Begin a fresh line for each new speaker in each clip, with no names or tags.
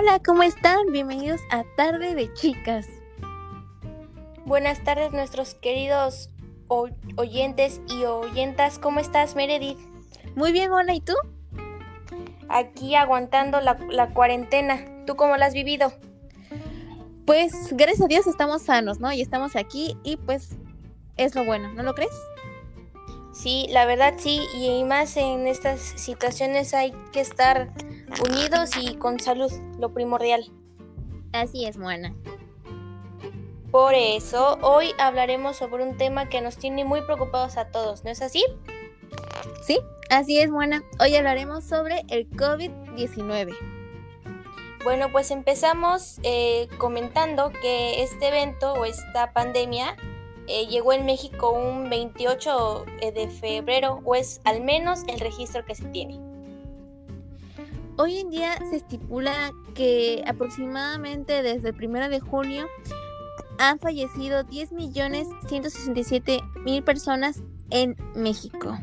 hola, ¿cómo están? Bienvenidos a Tarde de Chicas.
Buenas tardes nuestros queridos oyentes y oyentas. ¿Cómo estás, Meredith?
Muy bien, hola, ¿y tú?
Aquí aguantando la, la cuarentena. ¿Tú cómo la has vivido?
Pues gracias a Dios estamos sanos, ¿no? Y estamos aquí y pues es lo bueno, ¿no lo crees?
Sí, la verdad sí, y más en estas situaciones hay que estar unidos y con salud, lo primordial.
Así es, Moana.
Por eso, hoy hablaremos sobre un tema que nos tiene muy preocupados a todos, ¿no es así?
Sí, así es, Moana. Hoy hablaremos sobre el COVID-19.
Bueno, pues empezamos eh, comentando que este evento o esta pandemia eh, llegó en México un 28 eh, de febrero, o es al menos el registro que se tiene.
Hoy en día se estipula que aproximadamente desde el 1 de junio han fallecido 10.167.000 personas en México.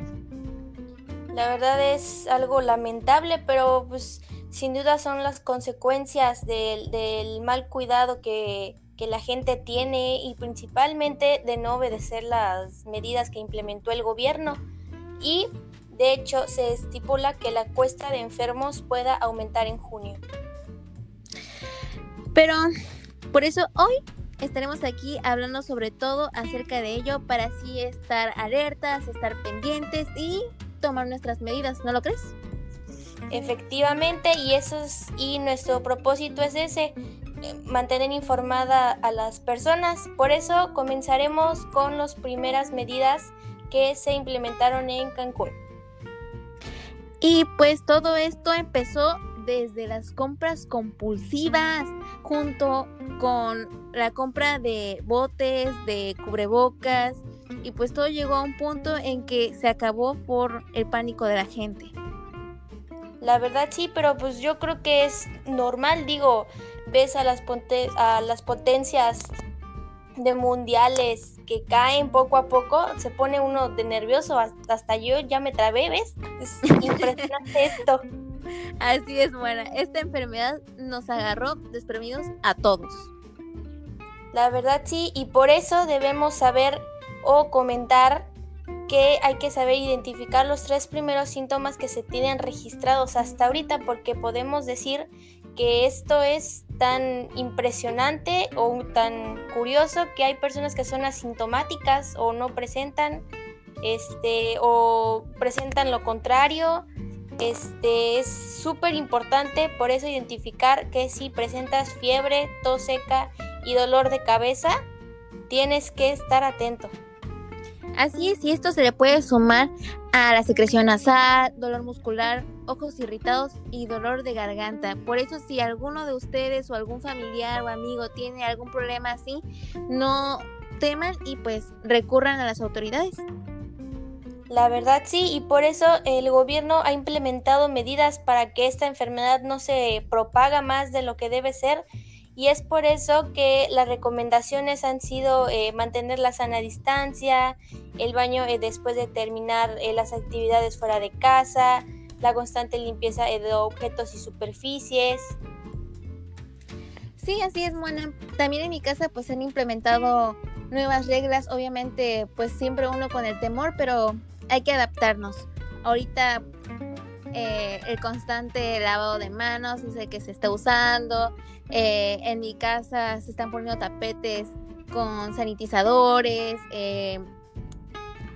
La verdad es algo lamentable, pero pues sin duda son las consecuencias del, del mal cuidado que, que la gente tiene y principalmente de no obedecer las medidas que implementó el gobierno. Y de hecho se estipula que la cuesta de enfermos pueda aumentar en junio.
Pero por eso hoy estaremos aquí hablando sobre todo acerca de ello para así estar alertas, estar pendientes y tomar nuestras medidas, ¿no lo crees?
Efectivamente, y eso es, y nuestro propósito es ese, eh, mantener informada a las personas. Por eso comenzaremos con las primeras medidas que se implementaron en Cancún.
Y pues todo esto empezó desde las compras compulsivas, junto con la compra de botes, de cubrebocas, y pues todo llegó a un punto en que se acabó por el pánico de la gente.
La verdad sí, pero pues yo creo que es normal, digo, ves a las, las potencias de mundiales que caen poco a poco, se pone uno de nervioso, hasta yo ya me trabé, ¿ves? Es impresionante esto.
Así es, buena. Esta enfermedad nos agarró desprevenidos a todos.
La verdad sí, y por eso debemos saber o comentar que hay que saber identificar los tres primeros síntomas que se tienen registrados hasta ahorita porque podemos decir que esto es tan impresionante o tan curioso que hay personas que son asintomáticas o no presentan este o presentan lo contrario. Este es súper importante por eso identificar que si presentas fiebre tos seca y dolor de cabeza tienes que estar atento.
Así es, y esto se le puede sumar a la secreción nasal, dolor muscular, ojos irritados y dolor de garganta. Por eso si alguno de ustedes o algún familiar o amigo tiene algún problema así, no teman y pues recurran a las autoridades.
La verdad sí, y por eso el gobierno ha implementado medidas para que esta enfermedad no se propaga más de lo que debe ser y es por eso que las recomendaciones han sido eh, mantener la sana distancia, el baño eh, después de terminar eh, las actividades fuera de casa, la constante limpieza de objetos y superficies.
Sí, así es, Mona. También en mi casa pues han implementado nuevas reglas, obviamente pues siempre uno con el temor, pero hay que adaptarnos. Ahorita eh, el constante lavado de manos es el que se está usando. Eh, en mi casa se están poniendo tapetes con sanitizadores, eh,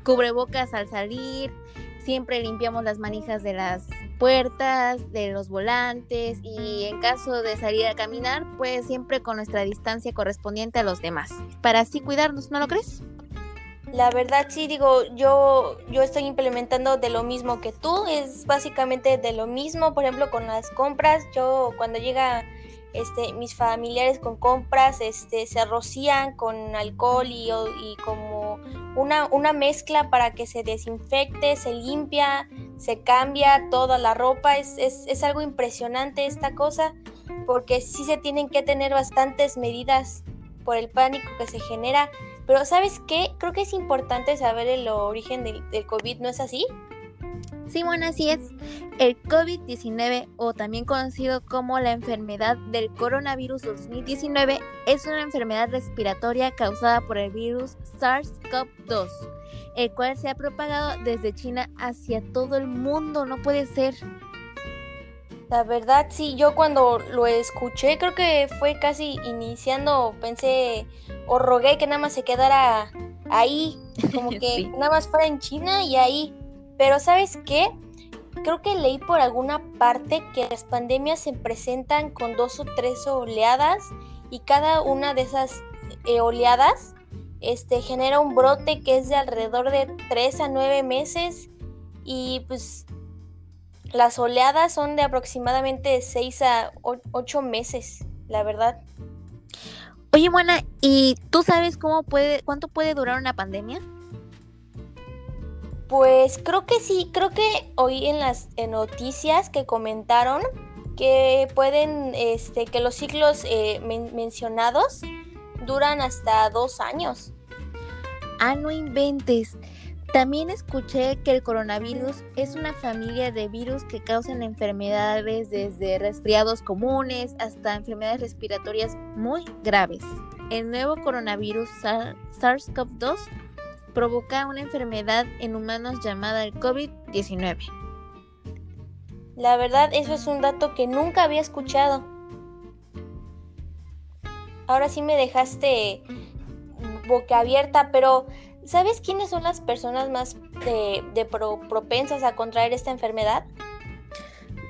cubrebocas al salir. Siempre limpiamos las manijas de las puertas, de los volantes y en caso de salir a caminar, pues siempre con nuestra distancia correspondiente a los demás. Para así cuidarnos, ¿no lo crees?
La verdad sí digo, yo, yo estoy implementando de lo mismo que tú, es básicamente de lo mismo, por ejemplo con las compras, yo cuando llega este, mis familiares con compras este, se rocían con alcohol y, como una, mezcla para que se desinfecte, se limpia, se cambia toda la ropa. Es, es, algo impresionante esta cosa porque sí se tienen que tener bastantes medidas por el pánico que se genera. Pero ¿sabes qué? Creo que es importante saber el origen del COVID, ¿no es así?
Sí, bueno, así es. El COVID-19, o también conocido como la enfermedad del coronavirus 2019, es una enfermedad respiratoria causada por el virus SARS-CoV-2, el cual se ha propagado desde China hacia todo el mundo. No puede ser.
La verdad, sí, yo cuando lo escuché, creo que fue casi iniciando, pensé o rogué que nada más se quedara ahí, como que nada más fuera en China y ahí pero ¿sabes qué? Creo que leí por alguna parte que las pandemias se presentan con dos o tres oleadas y cada una de esas eh, oleadas este, genera un brote que es de alrededor de tres a nueve meses y pues las oleadas son de aproximadamente seis a ocho meses, la verdad.
Oye, buena, ¿y tú sabes cómo puede, cuánto puede durar una pandemia?
Pues creo que sí, creo que oí en las noticias que comentaron que pueden, este, que los ciclos eh, mencionados duran hasta dos años.
Ah, no inventes. También escuché que el coronavirus es una familia de virus que causan enfermedades desde resfriados comunes hasta enfermedades respiratorias muy graves. El nuevo coronavirus SARS-CoV-2 provoca una enfermedad en humanos llamada el COVID-19.
La verdad, eso es un dato que nunca había escuchado. Ahora sí me dejaste boca abierta, pero ¿sabes quiénes son las personas más de, propensas a contraer esta enfermedad?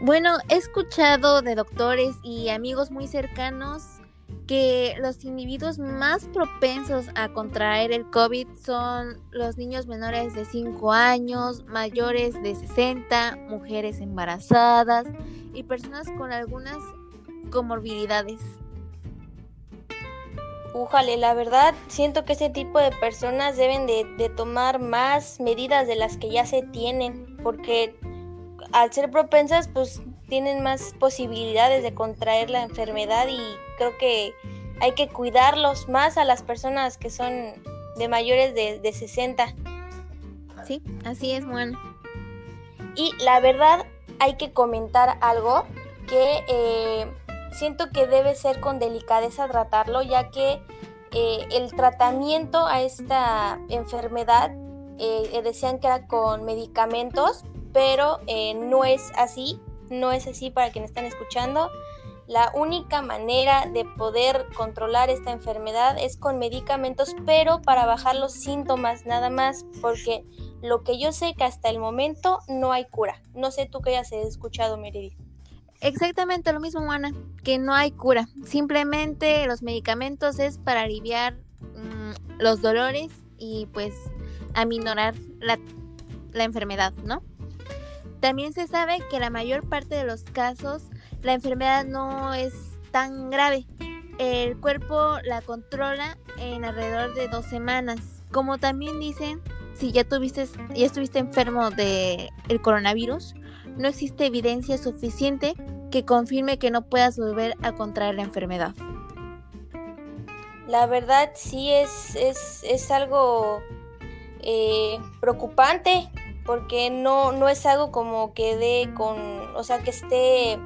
Bueno, he escuchado de doctores y amigos muy cercanos que los individuos más propensos a contraer el COVID son los niños menores de 5 años, mayores de 60, mujeres embarazadas y personas con algunas comorbilidades.
Újale, la verdad siento que ese tipo de personas deben de, de tomar más medidas de las que ya se tienen, porque al ser propensas pues tienen más posibilidades de contraer la enfermedad y creo que hay que cuidarlos más a las personas que son de mayores de, 60.
Sí, así es, bueno.
Y la verdad hay que comentar algo que eh, siento que debe ser con delicadeza tratarlo, ya que eh, el tratamiento a esta enfermedad eh, decían que era con medicamentos, pero no es así no es así para quienes están escuchando. La única manera de poder controlar esta enfermedad es con medicamentos, pero para bajar los síntomas nada más, porque lo que yo sé que hasta el momento no hay cura. No sé tú qué hayas escuchado, Meredith.
Exactamente lo mismo, Juana, que no hay cura. Simplemente los medicamentos es para aliviar mm, los dolores y pues aminorar la, la enfermedad, ¿no? También se sabe que la mayor parte de los casos la enfermedad no es tan grave. El cuerpo la controla en alrededor de dos semanas. Como también dicen, si ya tuviste, ya estuviste enfermo de el coronavirus, no existe evidencia suficiente que confirme que no puedas volver a contraer la enfermedad.
La verdad sí es, es, algo eh, preocupante porque no, no es algo como que dé con, o sea, que esté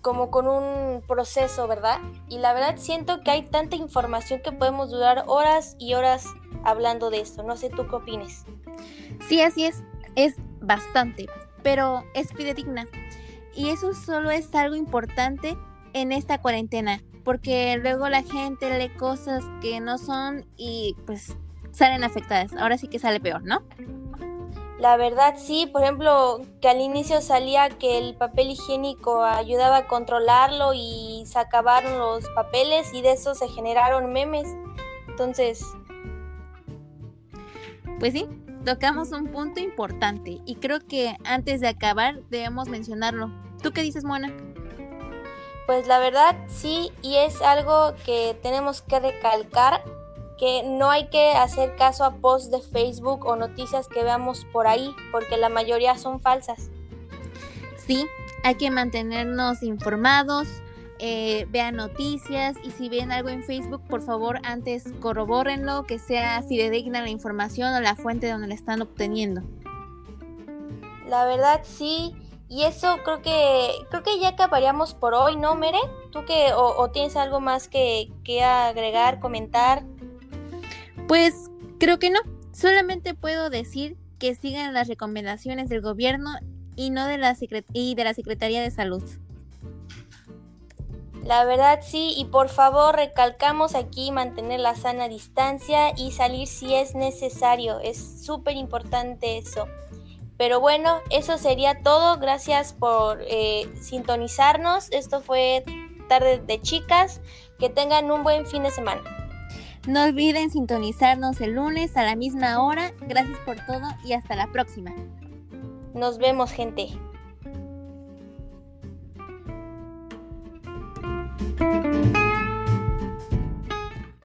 como con un proceso, ¿verdad? Y la verdad siento que hay tanta información que podemos durar horas y horas hablando de esto. No sé tú qué opines.
Sí, así es, es bastante, pero es fidedigna. Y eso solo es algo importante en esta cuarentena, porque luego la gente lee cosas que no son y pues salen afectadas. Ahora sí que sale peor, ¿no?
La verdad sí, por ejemplo, que al inicio salía que el papel higiénico ayudaba a controlarlo y se acabaron los papeles y de eso se generaron memes. Entonces...
Pues sí, tocamos un punto importante y creo que antes de acabar debemos mencionarlo. ¿Tú qué dices, Mona?
Pues la verdad sí, y es algo que tenemos que recalcar que no hay que hacer caso a posts de Facebook o noticias que veamos por ahí, porque la mayoría son falsas.
Sí, hay que mantenernos informados, eh, vean noticias y si ven algo en Facebook, por favor, antes corrobórenlo, que sea fidedigna la información o la fuente donde la están obteniendo.
La verdad sí. Y eso creo que creo que ya acabaríamos por hoy, ¿no, Mere? ¿Tú que o, tienes algo más que, que agregar, comentar?
Pues creo que no. Solamente puedo decir que sigan las recomendaciones del gobierno y no de la y de la Secretaría de Salud.
La verdad sí, y por favor recalcamos aquí mantener la sana distancia y salir si es necesario. Es súper importante eso. Pero bueno, eso sería todo. Gracias por eh, sintonizarnos. Esto fue Tarde de Chicas. Que tengan un buen fin de semana.
No olviden sintonizarnos el lunes a la misma hora. Gracias por todo y hasta la próxima.
Nos vemos, gente.